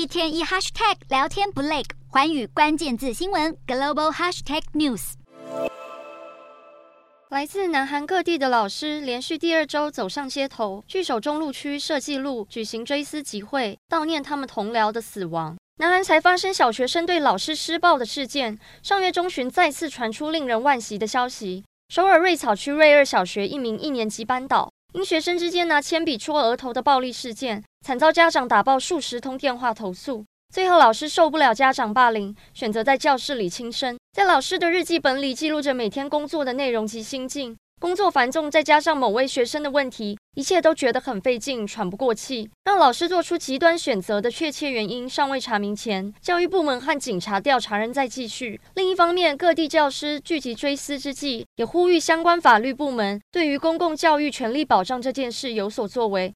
一天一 hashtag 聊天不累，环宇关键字新闻 global hashtag news。来自南韩各地的老师连续第二周走上街头，据守中路区设计路举行追思集会，悼念他们同僚的死亡。南韩才发生小学生对老师施暴的事件，上月中旬再次传出令人惋惜的消息。首尔瑞草区瑞二小学一名一年级班导，因学生之间拿铅笔戳额头的暴力事件，惨遭家长打爆数十通电话投诉。最后，老师受不了家长霸凌，选择在教室里轻生。在老师的日记本里记录着每天工作的内容及心境。工作繁重，再加上某位学生的问题，一切都觉得很费劲，喘不过气。让老师做出极端选择的确切原因尚未查明前，教育部门和警察调查仍在继续。另一方面，各地教师聚集追思之际，也呼吁相关法律部门对于公共教育权利保障这件事有所作为，